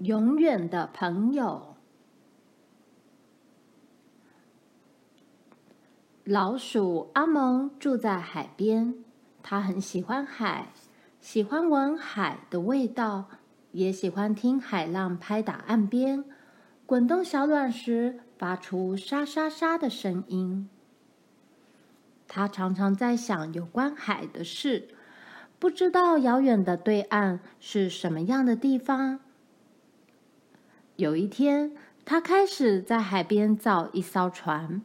永远的朋友。老鼠阿蒙住在海边，他很喜欢海，喜欢闻海的味道，也喜欢听海浪拍打岸边，滚动小卵时发出沙沙沙的声音。他常常在想有关海的事，不知道遥远的对岸是什么样的地方。有一天，他开始在海边造一艘船，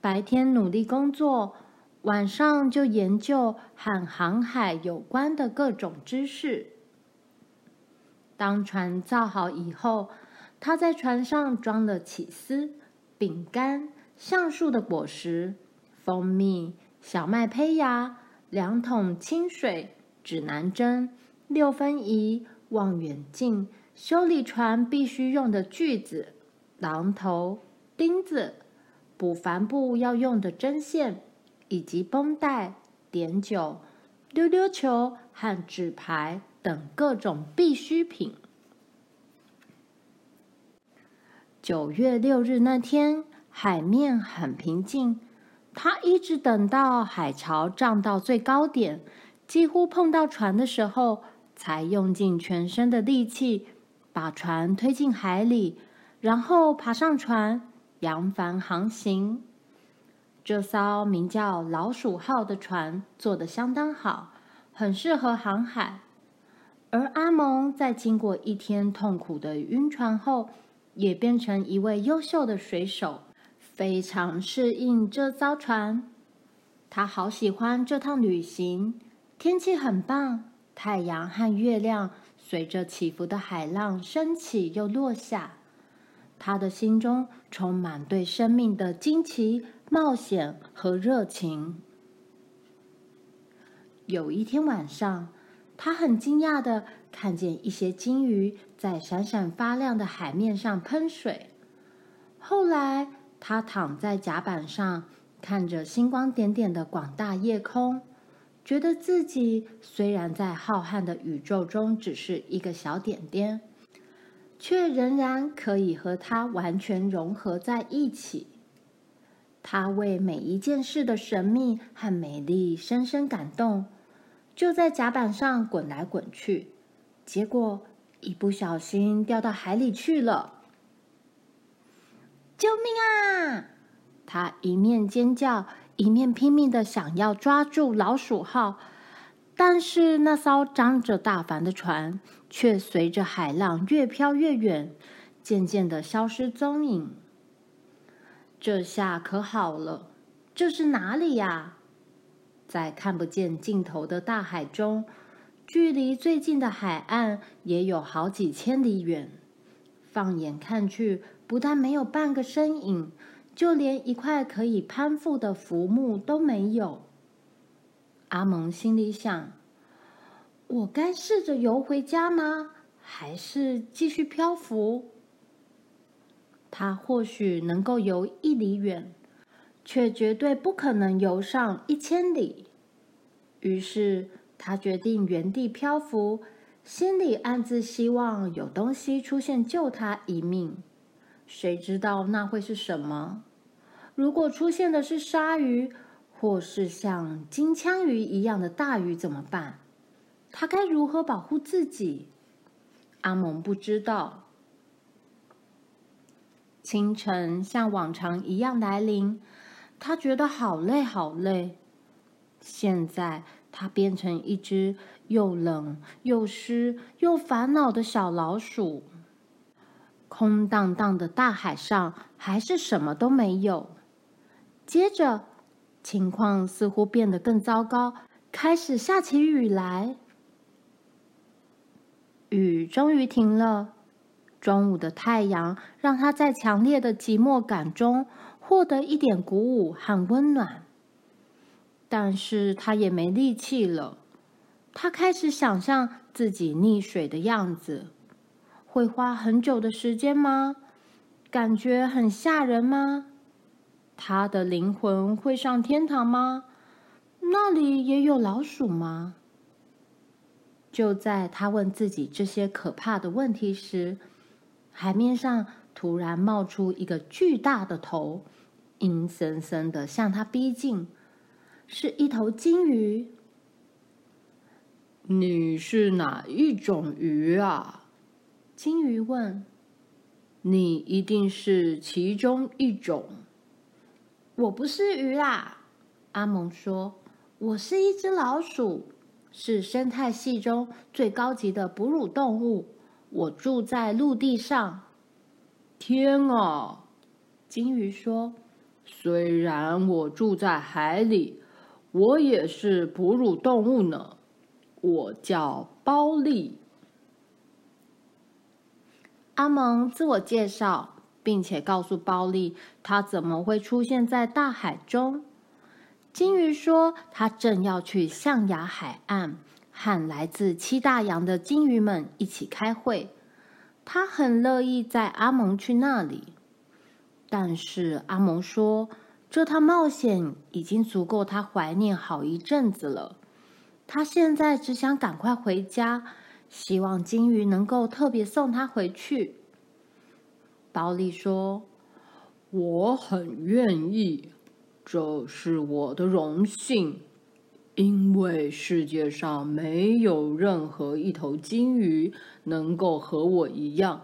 白天努力工作，晚上就研究和航海有关的各种知识。当船造好以后，他在船上装了起司、饼干、橡树的果实、蜂蜜、小麦胚芽、两桶清水、指南针、六分仪、望远镜。修理船必须用的锯子、榔头、钉子、补帆布要用的针线，以及绷带、碘酒、溜溜球和纸牌等各种必需品。九月六日那天，海面很平静。他一直等到海潮涨到最高点，几乎碰到船的时候，才用尽全身的力气。把船推进海里，然后爬上船，扬帆航行。这艘名叫“老鼠号”的船做得相当好，很适合航海。而阿蒙在经过一天痛苦的晕船后，也变成一位优秀的水手，非常适应这艘船。他好喜欢这趟旅行，天气很棒，太阳和月亮。随着起伏的海浪升起又落下，他的心中充满对生命的惊奇、冒险和热情。有一天晚上，他很惊讶的看见一些鲸鱼在闪闪发亮的海面上喷水。后来，他躺在甲板上，看着星光点点的广大夜空。觉得自己虽然在浩瀚的宇宙中只是一个小点点，却仍然可以和它完全融合在一起。他为每一件事的神秘和美丽深深感动，就在甲板上滚来滚去，结果一不小心掉到海里去了。救命啊！他一面尖叫。一面拼命的想要抓住老鼠号，但是那艘张着大帆的船却随着海浪越飘越远，渐渐的消失踪影。这下可好了，这是哪里呀？在看不见尽头的大海中，距离最近的海岸也有好几千里远。放眼看去，不但没有半个身影。就连一块可以攀附的浮木都没有。阿蒙心里想：“我该试着游回家吗？还是继续漂浮？”他或许能够游一里远，却绝对不可能游上一千里。于是他决定原地漂浮，心里暗自希望有东西出现救他一命。谁知道那会是什么？如果出现的是鲨鱼，或是像金枪鱼一样的大鱼怎么办？他该如何保护自己？阿蒙不知道。清晨像往常一样来临，他觉得好累好累。现在他变成一只又冷又湿又烦恼的小老鼠。空荡荡的大海上还是什么都没有。接着，情况似乎变得更糟糕，开始下起雨来。雨终于停了。中午的太阳让他在强烈的寂寞感中获得一点鼓舞和温暖，但是他也没力气了。他开始想象自己溺水的样子。会花很久的时间吗？感觉很吓人吗？他的灵魂会上天堂吗？那里也有老鼠吗？就在他问自己这些可怕的问题时，海面上突然冒出一个巨大的头，阴森森的向他逼近，是一头金鱼。你是哪一种鱼啊？金鱼问。你一定是其中一种。我不是鱼啦，阿蒙说。我是一只老鼠，是生态系中最高级的哺乳动物。我住在陆地上。天啊！鲸鱼说：“虽然我住在海里，我也是哺乳动物呢。我叫包利。”阿蒙自我介绍，并且告诉包利他怎么会出现在大海中。鲸鱼说：“他正要去象牙海岸，和来自七大洋的鲸鱼们一起开会。他很乐意载阿蒙去那里。但是阿蒙说，这趟冒险已经足够他怀念好一阵子了。他现在只想赶快回家。”希望鲸鱼能够特别送他回去。包利说：“我很愿意，这是我的荣幸，因为世界上没有任何一头鲸鱼能够和我一样，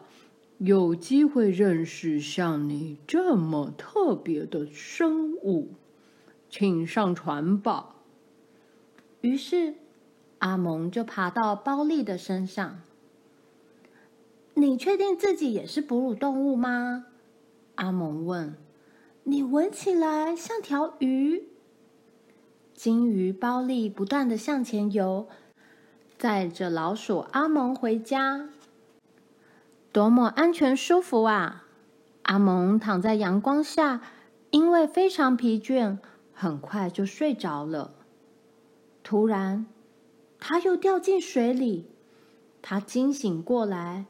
有机会认识像你这么特别的生物。请上船吧。”于是。阿蒙就爬到包利的身上。你确定自己也是哺乳动物吗？阿蒙问。你闻起来像条鱼。鲸鱼包利不断的向前游，载着老鼠阿蒙回家。多么安全舒服啊！阿蒙躺在阳光下，因为非常疲倦，很快就睡着了。突然，他又掉进水里，他惊醒过来，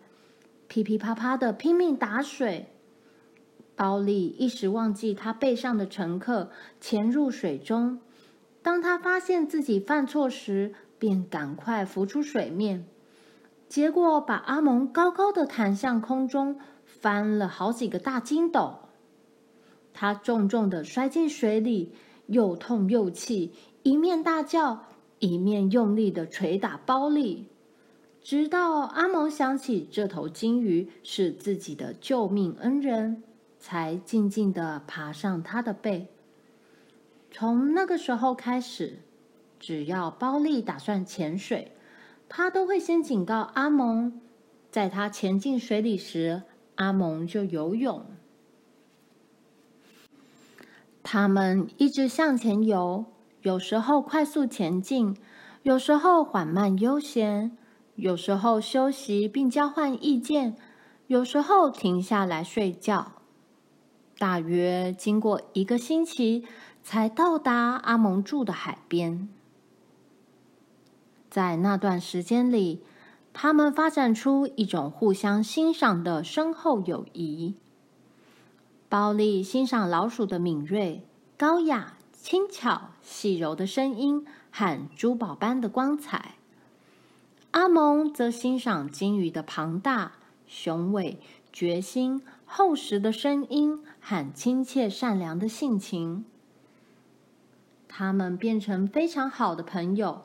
噼噼啪啪的拼命打水。包利一时忘记他背上的乘客，潜入水中。当他发现自己犯错时，便赶快浮出水面，结果把阿蒙高高的弹向空中，翻了好几个大筋斗。他重重的摔进水里，又痛又气，一面大叫。一面用力的捶打包利，直到阿蒙想起这头鲸鱼是自己的救命恩人，才静静的爬上他的背。从那个时候开始，只要包利打算潜水，他都会先警告阿蒙，在他潜进水里时，阿蒙就游泳。他们一直向前游。有时候快速前进，有时候缓慢悠闲，有时候休息并交换意见，有时候停下来睡觉。大约经过一个星期，才到达阿蒙住的海边。在那段时间里，他们发展出一种互相欣赏的深厚友谊。包利欣赏老鼠的敏锐、高雅。轻巧细柔的声音和珠宝般的光彩，阿蒙则欣赏鲸鱼的庞大、雄伟、决心、厚实的声音和亲切善良的性情。他们变成非常好的朋友，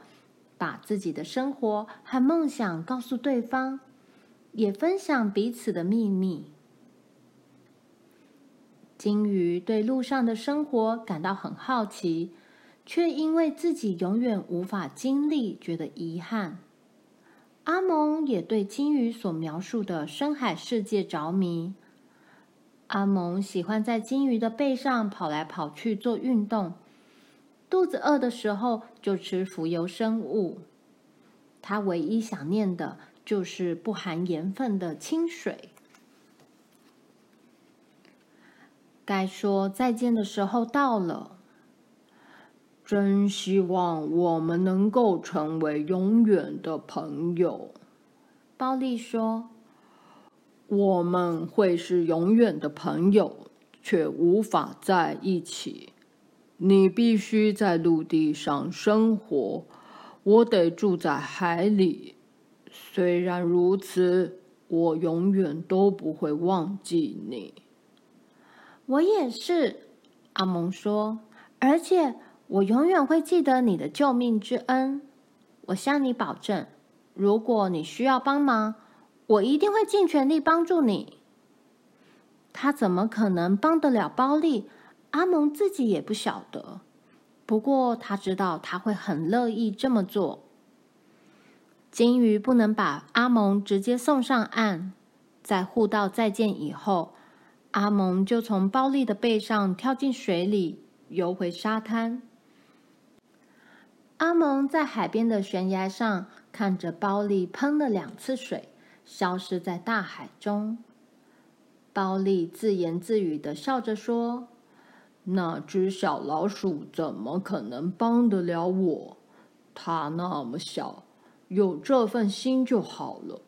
把自己的生活和梦想告诉对方，也分享彼此的秘密。鲸鱼对陆上的生活感到很好奇，却因为自己永远无法经历，觉得遗憾。阿蒙也对鲸鱼所描述的深海世界着迷。阿蒙喜欢在鲸鱼的背上跑来跑去做运动，肚子饿的时候就吃浮游生物。他唯一想念的就是不含盐分的清水。该说再见的时候到了，真希望我们能够成为永远的朋友。包利说：“我们会是永远的朋友，却无法在一起。你必须在陆地上生活，我得住在海里。虽然如此，我永远都不会忘记你。我也是，阿蒙说，而且我永远会记得你的救命之恩。我向你保证，如果你需要帮忙，我一定会尽全力帮助你。他怎么可能帮得了包利？阿蒙自己也不晓得。不过他知道他会很乐意这么做。鲸鱼不能把阿蒙直接送上岸，在互道再见以后，阿蒙就从包利的背上跳进水里，游回沙滩。阿蒙在海边的悬崖上看着包利喷了两次水，消失在大海中。包利自言自语地笑着说：“那只小老鼠怎么可能帮得了我？它那么小，有这份心就好了。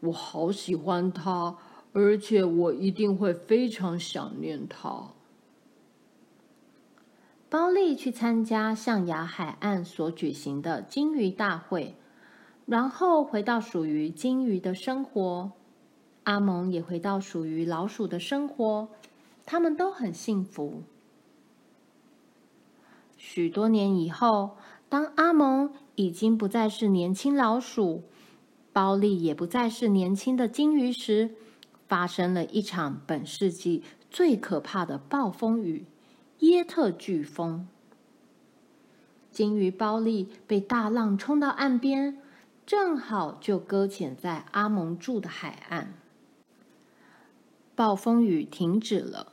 我好喜欢它，而且我一定会非常想念它。”包利去参加象牙海岸所举行的鲸鱼大会，然后回到属于鲸鱼的生活。阿蒙也回到属于老鼠的生活，他们都很幸福。许多年以后，当阿蒙已经不再是年轻老鼠，包利也不再是年轻的鲸鱼时，发生了一场本世纪最可怕的暴风雨。耶特飓风，鲸鱼包利被大浪冲到岸边，正好就搁浅在阿蒙住的海岸。暴风雨停止了，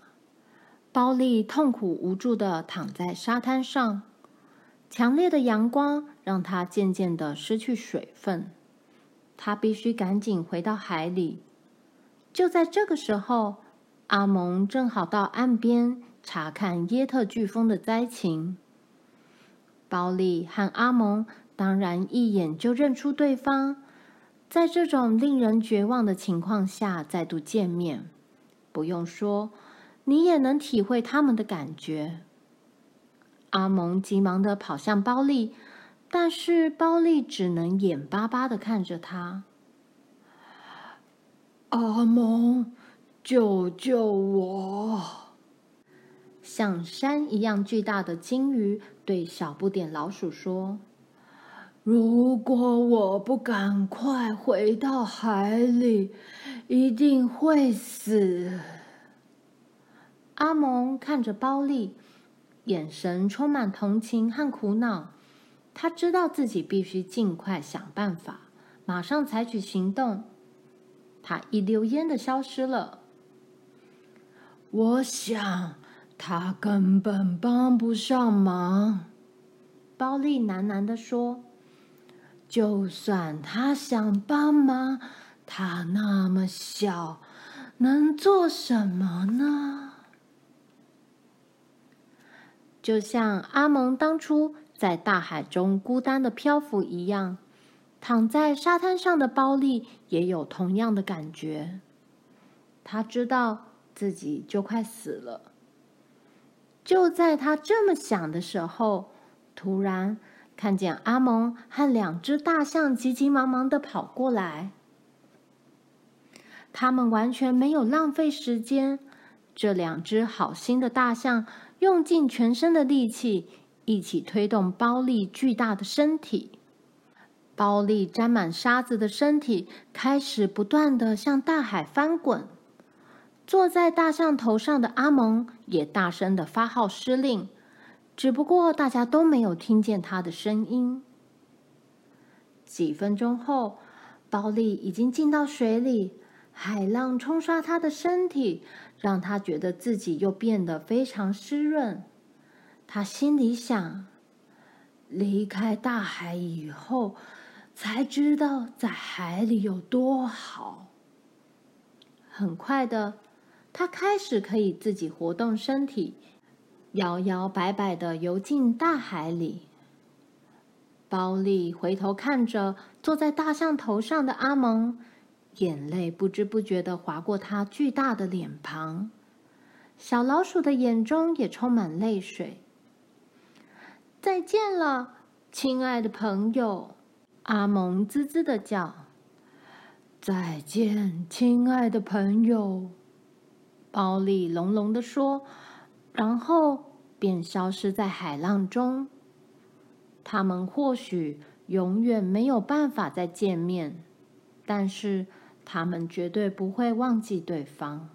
包利痛苦无助的躺在沙滩上，强烈的阳光让他渐渐的失去水分，他必须赶紧回到海里。就在这个时候，阿蒙正好到岸边。查看耶特飓风的灾情，包利和阿蒙当然一眼就认出对方。在这种令人绝望的情况下再度见面，不用说，你也能体会他们的感觉。阿蒙急忙的跑向包利，但是包利只能眼巴巴的看着他。阿蒙，救救我！像山一样巨大的鲸鱼对小不点老鼠说：“如果我不赶快回到海里，一定会死。”阿蒙看着包利，眼神充满同情和苦恼。他知道自己必须尽快想办法，马上采取行动。他一溜烟的消失了。我想。他根本帮不上忙，包利喃喃地说：“就算他想帮忙，他那么小，能做什么呢？”就像阿蒙当初在大海中孤单的漂浮一样，躺在沙滩上的包利也有同样的感觉。他知道自己就快死了。就在他这么想的时候，突然看见阿蒙和两只大象急急忙忙的跑过来。他们完全没有浪费时间，这两只好心的大象用尽全身的力气，一起推动包利巨大的身体。包利沾满沙子的身体开始不断的向大海翻滚。坐在大象头上的阿蒙也大声的发号施令，只不过大家都没有听见他的声音。几分钟后，包利已经进到水里，海浪冲刷他的身体，让他觉得自己又变得非常湿润。他心里想：离开大海以后，才知道在海里有多好。很快的。他开始可以自己活动身体，摇摇摆摆的游进大海里。包利回头看着坐在大象头上的阿蒙，眼泪不知不觉的划过他巨大的脸庞。小老鼠的眼中也充满泪水。再见了，亲爱的朋友，阿蒙滋滋的叫。再见，亲爱的朋友。”奥利隆隆地说，然后便消失在海浪中。他们或许永远没有办法再见面，但是他们绝对不会忘记对方。